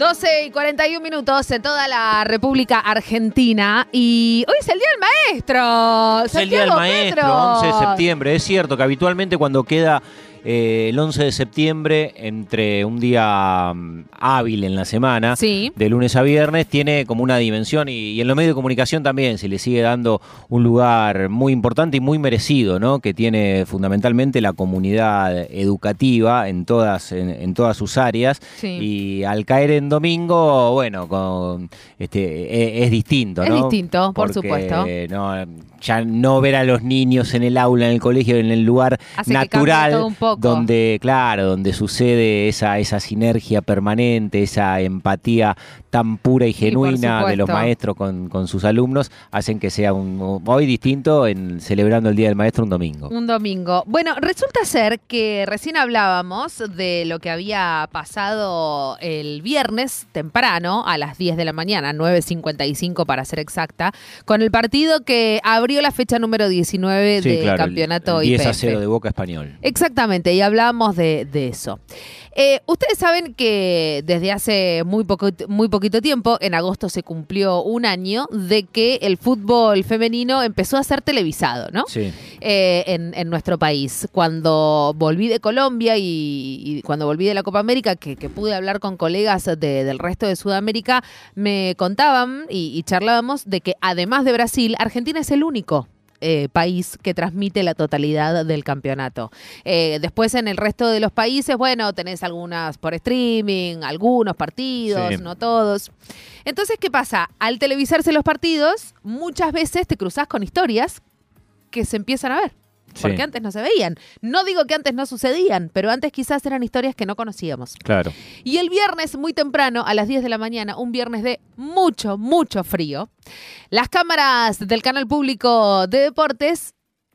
12 y 41 minutos en toda la República Argentina y hoy es el Día del Maestro. Es el Día del Maestro, Petro. 11 de septiembre. Es cierto que habitualmente cuando queda eh, el 11 de septiembre, entre un día mm, hábil en la semana, Sí. de lunes a viernes, tiene como una dimensión y, y en los medios de comunicación también se le sigue dando un lugar muy importante y muy merecido, ¿no? Que tiene fundamentalmente la comunidad educativa en todas, en, en todas sus áreas. Sí. Y al caer en domingo, bueno, con, este, es, es distinto, Es ¿no? distinto, por Porque, supuesto. no, ya no ver a los niños en el aula, en el colegio, en el lugar Hace que cambie natural, todo un poco. Donde, claro, donde sucede esa, esa sinergia permanente, esa empatía tan pura y genuina de los maestros con, con sus alumnos, hacen que sea un hoy distinto en celebrando el Día del Maestro un domingo. Un domingo. Bueno, resulta ser que recién hablábamos de lo que había pasado el viernes temprano, a las 10 de la mañana, 9.55 para ser exacta, con el partido que abrió la fecha número 19 Sí, del claro, el- campeonato el 10 a IPF. 0 de Boca Español. Exactamente, y hablábamos de, de eso. Eh, ustedes saben que desde hace muy, poco, muy poquito tiempo, en agosto se cumplió un año de que el fútbol femenino empezó a ser televisado, ¿no? Sí. eh, en, en nuestro país. Cuando volví de Colombia y, y cuando volví de la Copa América, que, que pude hablar con colegas de- del resto de Sudamérica, me contaban y, y charlábamos de que además de Brasil, Argentina es el único. Eh, país que transmite la totalidad del campeonato. Eh, después en el resto de los países, bueno, tenés algunas por streaming, algunos partidos, Sí. no todos. Entonces, ¿qué pasa? Al televisarse los partidos, muchas veces te cruzás con historias que se empiezan a ver. Porque Sí. antes no se veían. No digo que antes no sucedían, pero antes quizás eran historias que no conocíamos. Claro. Y el viernes, muy temprano, a las 10 de la mañana, un viernes de mucho, mucho frío, las cámaras del canal público de deportes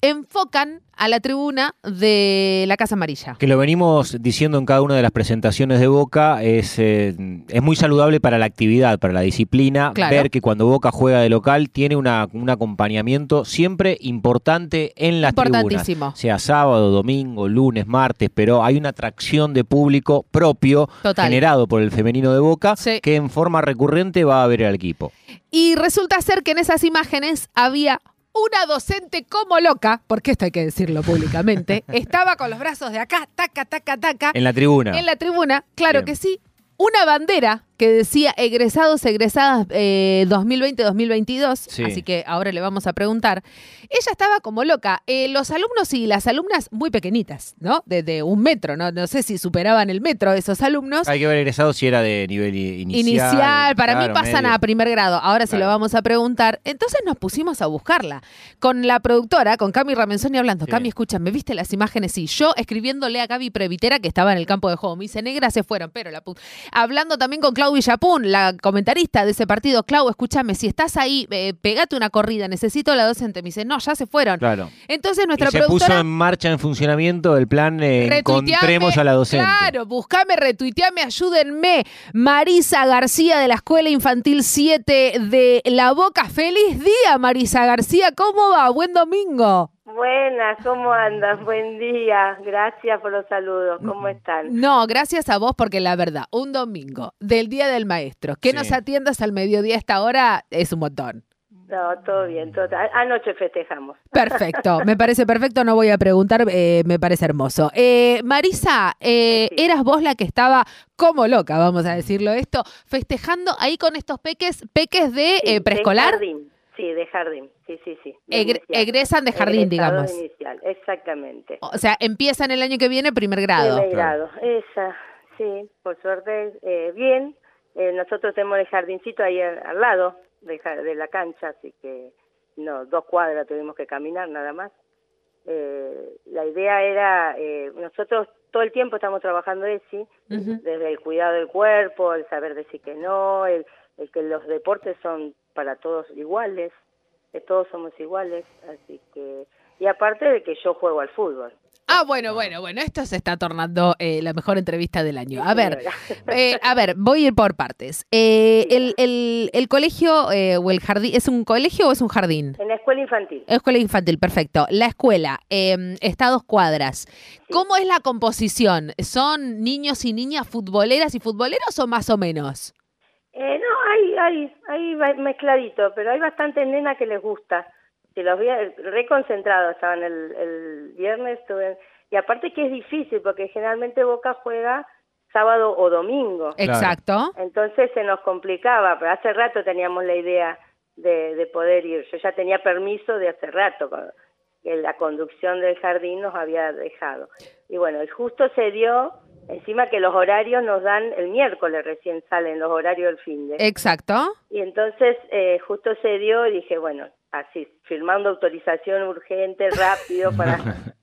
enfocan a la tribuna de la Casa Amarilla. Que lo venimos diciendo en cada una de las presentaciones de Boca, es, eh, es muy saludable para la actividad, para la disciplina, Claro. ver que cuando Boca juega de local tiene una, un acompañamiento siempre importante en las tribunas. Importantísimo. Sea sábado, domingo, lunes, martes, pero hay una atracción de público propio Total. generado por el femenino de Boca Sí. que en forma recurrente va a ver al equipo. Y resulta ser que en esas imágenes había una docente como loca, porque esto hay que decirlo públicamente, estaba con los brazos de acá, taca, taca, taca, En la tribuna. en la tribuna, claro Bien. que sí, una bandera que decía egresados, egresadas eh, 2020-2022, Sí. así que ahora le vamos a preguntar. Ella estaba como loca. Eh, los alumnos y las alumnas muy pequeñitas, ¿no? De, de un metro, ¿no? No sé si superaban el metro esos alumnos. Hay que ver egresado si era de nivel inicial. Inicial, para claro, mí pasan medio. a primer grado. Ahora se lo vamos a preguntar. Entonces nos pusimos a buscarla. Con la productora, con Cami Ramenzoni hablando. Sí. Cami, escúchame, ¿viste las imágenes? Sí, yo escribiéndole a Gaby Previtera, que estaba en el campo de juego. Me dice, negra, se fueron, pero la pu-". Hablando también con Clau Villapun, la comentarista de ese partido. Clau, escúchame, si estás ahí, eh, pegate una corrida, necesito a la docente. Me dice, no, ya se fueron. Claro. Entonces Y nuestra se puso en marcha, en funcionamiento el plan eh, Encontremos a la docente. Claro, buscame, retuiteame, ayúdenme. Marisa García de la Escuela Infantil 7 de La Boca. Feliz día, Marisa García. ¿Cómo va? Buen domingo. Buenas, ¿cómo andas? Buen día. Gracias por los saludos. ¿Cómo están? No, gracias a vos porque la verdad, un domingo del Día del Maestro, que Sí. nos atiendas al mediodía a esta hora es un montón. No, todo bien. Todo... Anoche festejamos. Perfecto, me parece perfecto, no voy a preguntar, eh, me parece hermoso. Eh, Marisa, eh, Sí. eras vos la que estaba como loca, vamos a decirlo esto, festejando ahí con estos peques, peques de Sí, eh, preescolar. De jardín. Sí, de jardín. Sí, sí, sí. inicial. egresan de jardín, Egresados digamos. inicial, exactamente. O sea, empiezan el año que viene primer grado. Primer Claro. grado. Esa, sí, por suerte, eh, bien. Eh, nosotros tenemos el jardincito ahí al, al lado de, la cancha, así que no, dos cuadras tuvimos que caminar nada más. Eh, la idea era, eh, nosotros todo el tiempo estamos trabajando ESI, desde el cuidado del cuerpo, el saber decir que no, el, el que los deportes son para todos iguales, que todos somos iguales, así que y aparte de que yo juego al fútbol. Ah, bueno, bueno, bueno, esto se está tornando eh, la mejor entrevista del año. A ver, eh, a ver, voy a ir por partes. Eh, el, el, el, colegio eh, o el jardín, ¿es un colegio o es un jardín? En la escuela infantil. Escuela infantil, perfecto. La escuela em, está a dos cuadras. ¿Cómo es la composición? ¿Son niños y niñas futboleras y futboleros o más o menos? Eh, no, hay, hay, hay mezcladito, pero hay bastantes nenas que les gusta. Si los vi reconcentrados estaban el, el viernes, estuve, y aparte que es difícil porque generalmente Boca juega sábado o domingo. Exacto. Entonces se nos complicaba, pero hace rato teníamos la idea de, de poder ir. Yo ya tenía permiso de hace rato, que la conducción del jardín nos había dejado. Y bueno, y justo se dio Encima que los horarios nos dan el miércoles recién salen los horarios del fin de. Exacto. Y entonces eh, justo se dio y dije, bueno, así, firmando autorización urgente, rápido para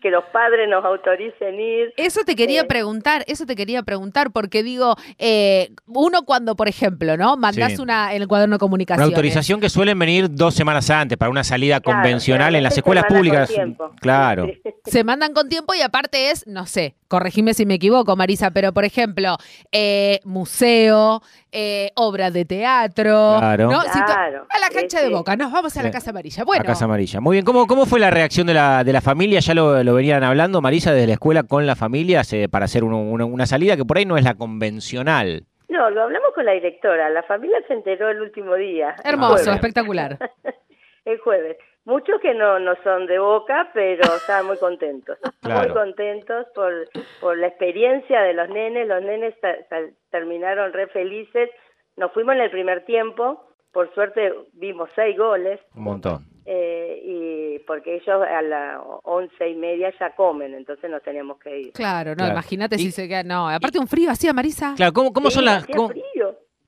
que los padres nos autoricen ir. Eso te quería Eh, preguntar, eso te quería preguntar, porque digo, eh, uno cuando, por ejemplo, ¿no? Mandás Sí. una en el cuaderno de Una comunicación. autorización que suelen venir dos semanas antes para una salida Claro, convencional en las escuelas públicas. con tiempo. Claro. Sí. Se mandan con tiempo y aparte es, no sé, corregime si me equivoco, Marisa, pero por ejemplo, eh, museo, eh, obra de teatro, Claro. ¿no? Claro, a la cancha de sí. Boca, nos vamos a la Sí. Casa Amarilla. Bueno, A Casa Amarilla. Muy bien. ¿Cómo, cómo fue la reacción de la, de la familia? Ya lo, lo venían hablando, Marisa, desde la escuela con la familia se- para hacer uno- una, una salida que por ahí no es la convencional. No, lo hablamos con la directora. La familia se enteró el último día. hermoso, espectacular. el jueves. Muchos que no, no son de boca, pero estaban muy contentos. Claro. Muy contentos por, por la experiencia de los nenes. Los nenes ta- ta- terminaron re felices. Nos fuimos en el primer tiempo. Por suerte vimos seis goles. Un montón. Eh, y porque ellos a las once y media ya comen, entonces nos teníamos que ir. Claro, no, Claro. imagínate si se queda. No, aparte un frío así, Marisa. Claro, ¿cómo, cómo Sí, son las hacía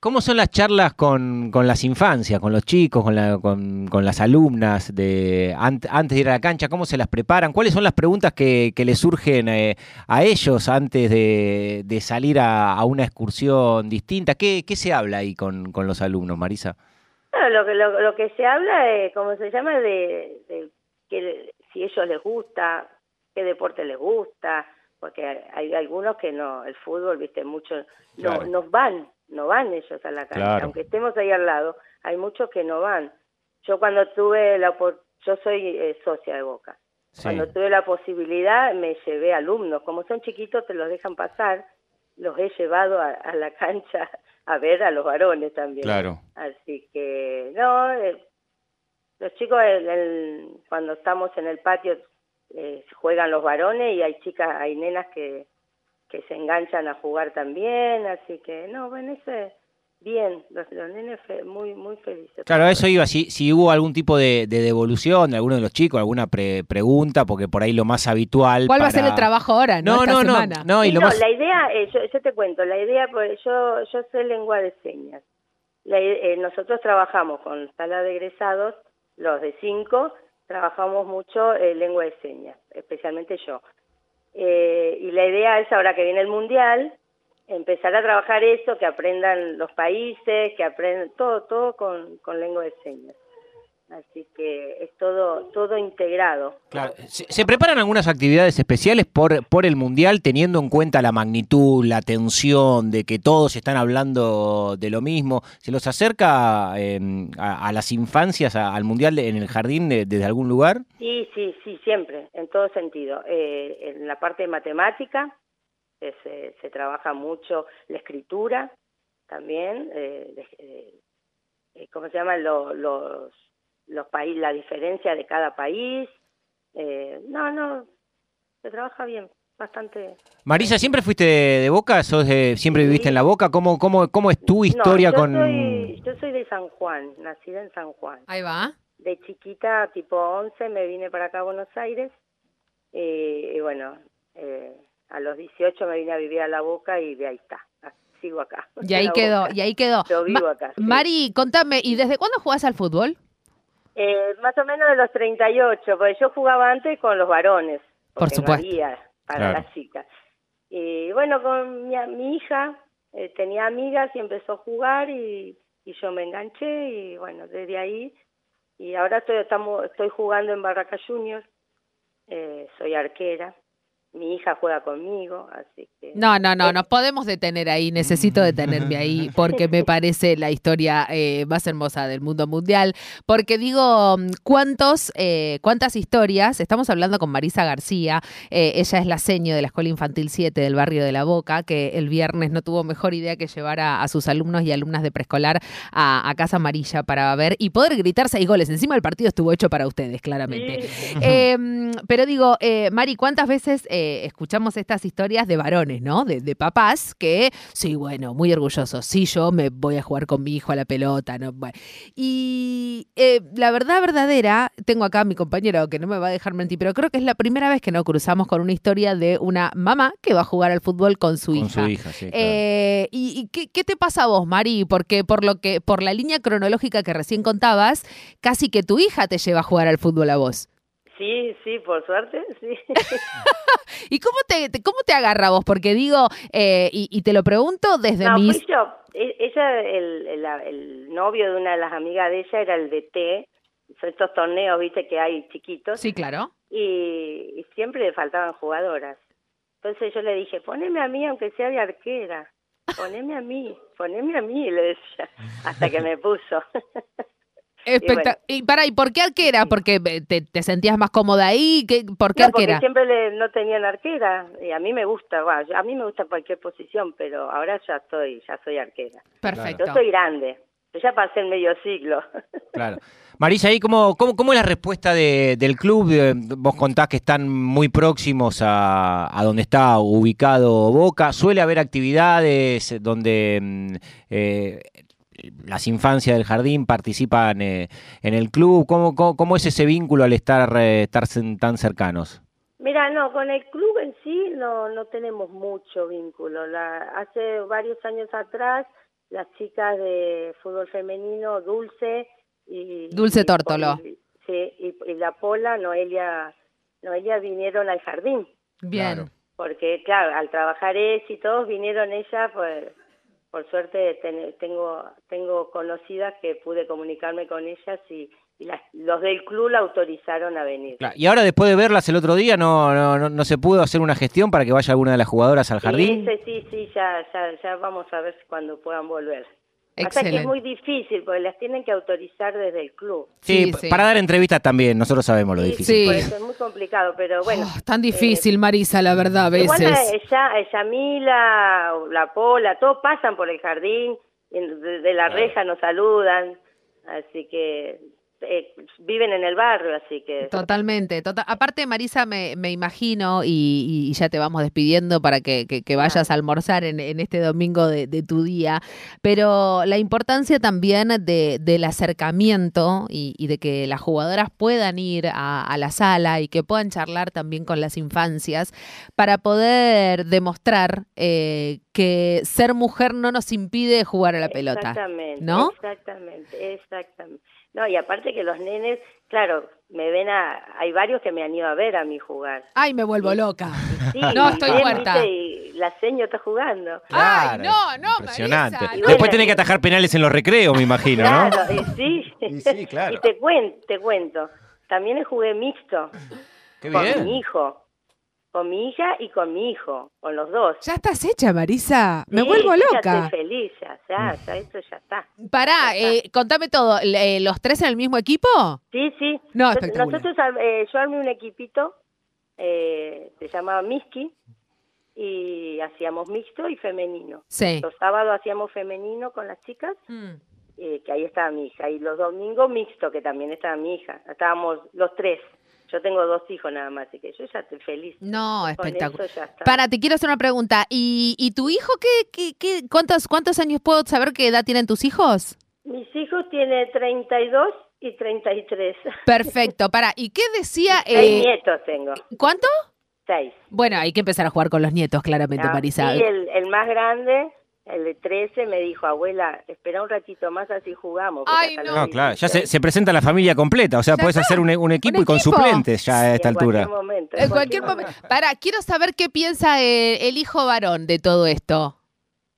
cómo, son las charlas con, con las infancias, con los chicos, con, la- con, con las alumnas de ant- antes de ir a la cancha? ¿Cómo se las preparan? ¿Cuáles son las preguntas que, que les surgen eh, a ellos antes de, de salir a, a una excursión distinta? ¿Qué, qué se habla ahí con, con los alumnos, Marisa? Bueno, lo que lo, lo que se habla, es, ¿cómo se llama? De, de que si ellos les gusta, qué deporte les gusta, porque hay, algunos que no, el fútbol, viste, muchos no, Claro. no van, no van ellos a la cancha, Claro. aunque estemos ahí al lado, hay muchos que no van. Yo cuando tuve la, yo soy eh, socia de Boca, Sí. cuando tuve la posibilidad me llevé alumnos, como son chiquitos te los dejan pasar, los he llevado a, a la cancha a ver a los varones también. Claro. Así que, no, eh, los chicos el- el- cuando estamos en el patio eh, juegan los varones y hay chicas, hay nenas que, que se enganchan a jugar también, así que, no, bueno, ese, bien, los, los nenes fe- muy, muy felices. Claro, eso iba. Si, si hubo algún tipo de, de devolución de alguno de los chicos, alguna pre- pregunta, porque por ahí lo más habitual. ¿Cuál va a ser el trabajo ahora? No, No, Esta no, no, semana. no, y Sí, lo no, más. la idea, eh, yo, yo te cuento, la idea, pues yo, yo sé lengua de señas. La eh, nosotros trabajamos con sala de egresados, los de cinco, trabajamos mucho eh, lengua de señas, especialmente yo. Eh, y la idea es ahora que viene el mundial, empezar a trabajar eso, que aprendan los países, que aprendan todo, todo con, con lengua de señas. Así que es todo, todo integrado. Claro, ¿Se, se preparan algunas actividades especiales por, por el Mundial teniendo en cuenta la magnitud, la tensión de que todos están hablando de lo mismo? ¿Se los acerca eh, a, a las infancias a- al Mundial de- en el jardín de- desde algún lugar? Sí, sí, sí, siempre, en todo sentido. Eh, en la parte de matemática eh, se, se trabaja mucho la escritura también, eh, de- eh, ¿cómo se llaman Lo- los los países, la diferencia de cada país? Eh, no, no, se trabaja bien, bastante. Marisa, ¿siempre fuiste de, de Boca? ¿Sos de- ¿Siempre Sí. viviste en la Boca? ¿Cómo, cómo, cómo es tu historia no, yo con...? Soy, yo soy de San Juan, nacida en San Juan. Ahí va. de chiquita, tipo 11, me vine para acá a Buenos Aires y, y bueno, eh, a los 18 me vine a vivir a La Boca y de ahí está, sigo acá. Y ahí quedó, Boca. y ahí quedó. Yo vivo Ma- acá, sí. Mari, contame, ¿y desde cuándo jugás al fútbol? Eh, más o menos de los 38, porque yo jugaba antes con los varones, Por supuesto. no había para Claro. las chicas. Y bueno, con mi, mi hija eh, tenía amigas y empezó a jugar y, y yo me enganché y bueno, desde ahí, y ahora estoy, estamos, estoy jugando en Barraca Juniors, eh, soy arquera, mi hija juega conmigo, así que... No, no, no, nos podemos detener ahí, necesito detenerme ahí porque me parece la historia eh, más hermosa del mundo mundial, porque digo, ¿cuántos, eh, cuántas historias? Estamos hablando con Marisa García, eh, ella es la seño de la Escuela Infantil 7 del barrio de La Boca, que el viernes no tuvo mejor idea que llevar a, a sus alumnos y alumnas de preescolar a, a, Casa Amarilla para ver y poder gritar seis goles. Encima el partido estuvo hecho para ustedes, claramente. Sí. Em, pero digo, Mari, ¿cuántas veces eh, escuchamos estas historias de varones, ¿no? De, de, papás que, sí, bueno, muy orgullosos. Sí, yo me voy a jugar con mi hijo a la pelota, ¿no? Bueno. Y eh, la verdad verdadera, tengo acá a mi compañero que no me va a dejar mentir, pero creo que es la primera vez que nos cruzamos con una historia de una mamá que va a jugar al fútbol con su con hija. Su hija sí, claro. eh, ¿Y, y qué, qué, te pasa a vos, Mari? Porque por lo que, por la línea cronológica que recién contabas, casi que tu hija te lleva a jugar al fútbol a vos. Sí, sí, por suerte, sí. ¿Y cómo te, te, cómo te agarra vos? Porque digo, eh, y, y, te lo pregunto desde no, mis... Fui yo. E, ella, el, el, el, novio de una de las amigas de ella era el DT, son estos torneos, viste, que hay chiquitos. Sí, claro. Y, y siempre le faltaban jugadoras. Entonces yo le dije, poneme a mí aunque sea de arquera, poneme a mí, poneme a mí, le decía, hasta que me puso. Espectac y, bueno. y, para, ¿y por qué arquera? ¿Porque te, te sentías más cómoda ahí? ¿Qué, ¿Por qué no, arquera? Porque siempre le, no tenían arquera. Y a mí me gusta, bueno, a mí me gusta cualquier posición, pero ahora ya estoy, ya soy arquera. Perfecto. Yo soy grande. Yo ya pasé el medio siglo. Claro. Marisa, ¿y cómo, cómo, cómo es la respuesta de, del club? Vos contás que están muy próximos a, a donde está ubicado Boca. ¿Suele haber actividades donde eh, las infancias del jardín participan eh, en el club? ¿Cómo, cómo, cómo es ese vínculo al estar, eh, estar tan cercanos? Mira, no, con el club en sí no, no tenemos mucho vínculo. La, hace varios años atrás, las chicas de fútbol femenino, Dulce y... Dulce Tórtolo. Y, sí, y, y, la Pola, Noelia, Noelia vinieron al jardín. Bien. Claro. Porque, claro, al trabajar es y todos vinieron ella, pues por suerte ten, tengo tengo conocidas que pude comunicarme con ellas y, y las, los del club la autorizaron a venir. Claro. Y ahora después de verlas el otro día, ¿no, no, no, no se pudo hacer una gestión para que vaya alguna de las jugadoras al jardín? Sí, sí, sí, ya, ya, ya vamos a ver cuando puedan volver. Hasta que es muy difícil porque las tienen que autorizar desde el club. Sí, sí, sí. para dar entrevistas también, nosotros sabemos lo sí, difícil. Sí, por eso es muy complicado, pero bueno. Oh, tan difícil, eh, Marisa, la verdad, a veces. Igual ella, Yamila, la Pola, todos pasan por el jardín, de, de la reja nos saludan, así que eh, viven en el barrio, así que... Totalmente. Total. Aparte, Marisa, me, me imagino, y, y, ya te vamos despidiendo para que, que, que vayas a almorzar en, en este domingo de, de, tu día, pero la importancia también de, del acercamiento y, y, de que las jugadoras puedan ir a, a, la sala y que puedan charlar también con las infancias para poder demostrar eh, que ser mujer no nos impide jugar a la pelota. Exactamente, ¿no? exactamente, exactamente. No, y aparte que los nenes, claro, me ven a... Hay varios que me han ido a ver a mí jugar. ¡Ay, me vuelvo loca! Sí, no, estoy muerta. Y la seño está jugando. Claro, ¡Ay, no, no, Impresionante. Marisa, Después bueno, tenés que atajar penales en los recreos, me imagino, claro, ¿no? Y sí. Y sí, claro. Y te, cuen te cuento, también jugué mixto. Qué con bien. mi hijo con mi hija y con mi hijo, con los dos. Ya estás hecha, Marisa. Me sí, vuelvo ya loca. Estoy feliz, ya, ya, ya eso ya está. Pará, ya está. Eh, contame todo. Eh, ¿Los tres en el mismo equipo? Sí, sí. No, Nosotros, eh, yo armé un equipito, eh, se llamaba Miski, y hacíamos mixto y femenino. Sí. Los sábados hacíamos femenino con las chicas. Mm. Eh, que ahí estaba mi hija, y los domingos mixto, que también estaba mi hija. Estábamos los tres. Yo tengo dos hijos nada más, así que yo ya estoy feliz. No, espectacular. Para, te quiero hacer una pregunta. ¿Y, y tu hijo qué, qué, qué, cuántos, cuántos años puedo saber qué edad tienen tus hijos? Mis hijos tienen 32 y 33. Perfecto. Para, ¿y qué decía? Seis eh, nietos tengo. ¿Cuánto? Seis. Bueno, hay que empezar a jugar con los nietos, claramente, no, Marisa. Sí, el, el más grande el de 13 me dijo, abuela, espera un ratito más así jugamos. Ay, no. no claro, ya se, se, presenta la familia completa, o sea, puedes hacer un, un, equipo ¿Un y con equipo? suplentes ya a esta en altura. Cualquier momento, en, cualquier, cualquier momento. Para, quiero saber qué piensa el, el, hijo varón de todo esto.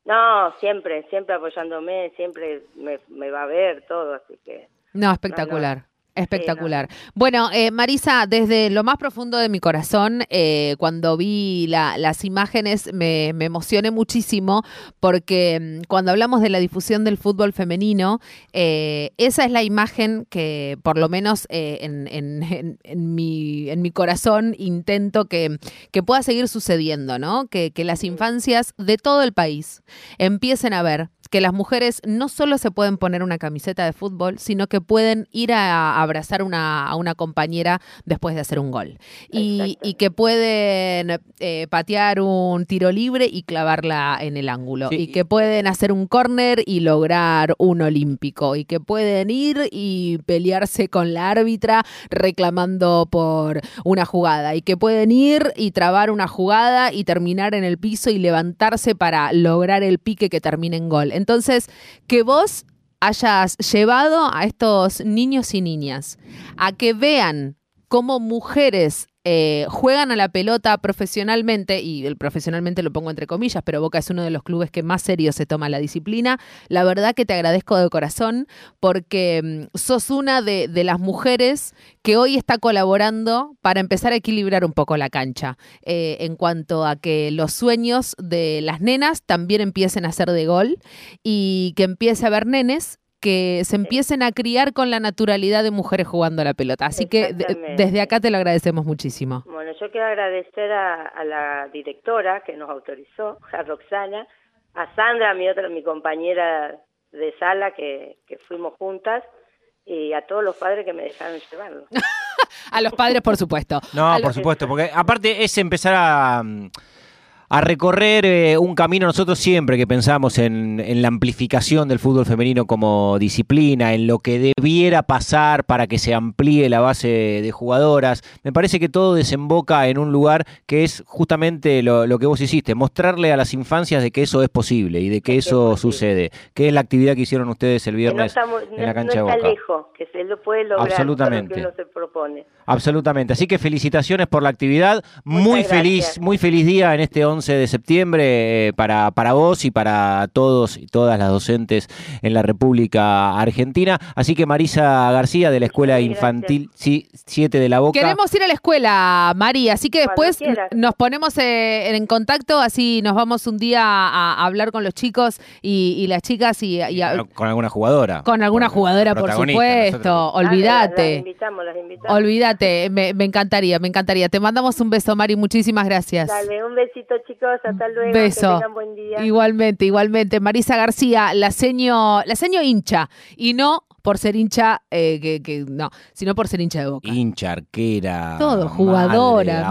No, siempre, siempre apoyándome, siempre me, me va a ver todo, así que... No, espectacular. No, no. Espectacular. Bueno, eh, Marisa, desde lo más profundo de mi corazón, eh, cuando vi la- las imágenes me, me emocioné muchísimo porque mm, cuando hablamos de la difusión del fútbol femenino, eh, esa es la imagen que por lo menos eh, en, en- en- en mi, en mi corazón intento que, que pueda seguir sucediendo, ¿no? Que, que las infancias de todo el país empiecen a ver que las mujeres no solo se pueden poner una camiseta de fútbol, sino que pueden ir a abrazar una, a una compañera después de hacer un gol. Y, que pueden eh, patear un tiro libre y clavarla en el ángulo. Sí. Y que pueden hacer un córner y lograr un olímpico. Y que pueden ir y pelearse con la árbitra reclamando por una jugada. Y que pueden ir y trabar una jugada y terminar en el piso y levantarse para lograr el pique que termine en gol. Entonces, que vos hayas llevado a estos niños y niñas a que vean cómo mujeres eh, juegan a la pelota profesionalmente, y el profesionalmente lo pongo entre comillas, pero Boca es uno de los clubes que más serio se toma la disciplina. La verdad que te agradezco de corazón porque mm, sos una de, las mujeres que hoy está colaborando para empezar a equilibrar un poco la cancha eh, en cuanto a que los sueños de las nenas también empiecen a ser de gol y que empiece a haber nenes que se empiecen a criar con la naturalidad de mujeres jugando a la pelota. Así que de- desde acá te lo agradecemos muchísimo. Bueno, yo quiero agradecer a, a la directora que nos autorizó, a Roxana, a Sandra, mi otra, mi compañera de sala que, que fuimos juntas, y a todos los padres que me dejaron llevarlo. A los padres, por supuesto. No, A por supuesto, porque aparte es empezar a, mm, a recorrer eh, un camino nosotros siempre que pensamos en, en la amplificación del fútbol femenino como disciplina, en lo que debiera pasar para que se amplíe la base de jugadoras. Me parece que todo desemboca en un lugar que es justamente lo, lo que vos hiciste, mostrarle a las infancias de que eso es posible y de que Que es eso posible. sucede, que es la actividad que hicieron ustedes el Que no viernes en la cancha no está Boca. lejos, que se lo puede lograr Absolutamente. lo que uno se propone. Absolutamente. Así que felicitaciones por la actividad. Muchas muy gracias. feliz, muy feliz día en este 11 de septiembre eh, para, para vos y para todos y todas las docentes en la República Argentina. Así que Marisa García de la Escuela Infantil 7 de la Boca. Queremos ir a la escuela, María, así que después nos ponemos eh, en contacto, así nos vamos un día a, a hablar con los chicos y, y las chicas y, y a- Con- alguna jugadora. con alguna Con- jugadora, por supuesto. Ah, Olvídate. invitamos, las invitamos. Olvídate, me, me encantaría, me encantaría. Te mandamos un beso, Mari, muchísimas gracias. Dale, un besito chicos, hasta luego. Beso. Que tengan buen día. Igualmente, igualmente. Marisa García, la seño, la seño hincha. Y no por ser hincha, eh, que, que no, sino por ser hincha de boca. Hincha, arquera. Todo, madre, jugadora, abuela.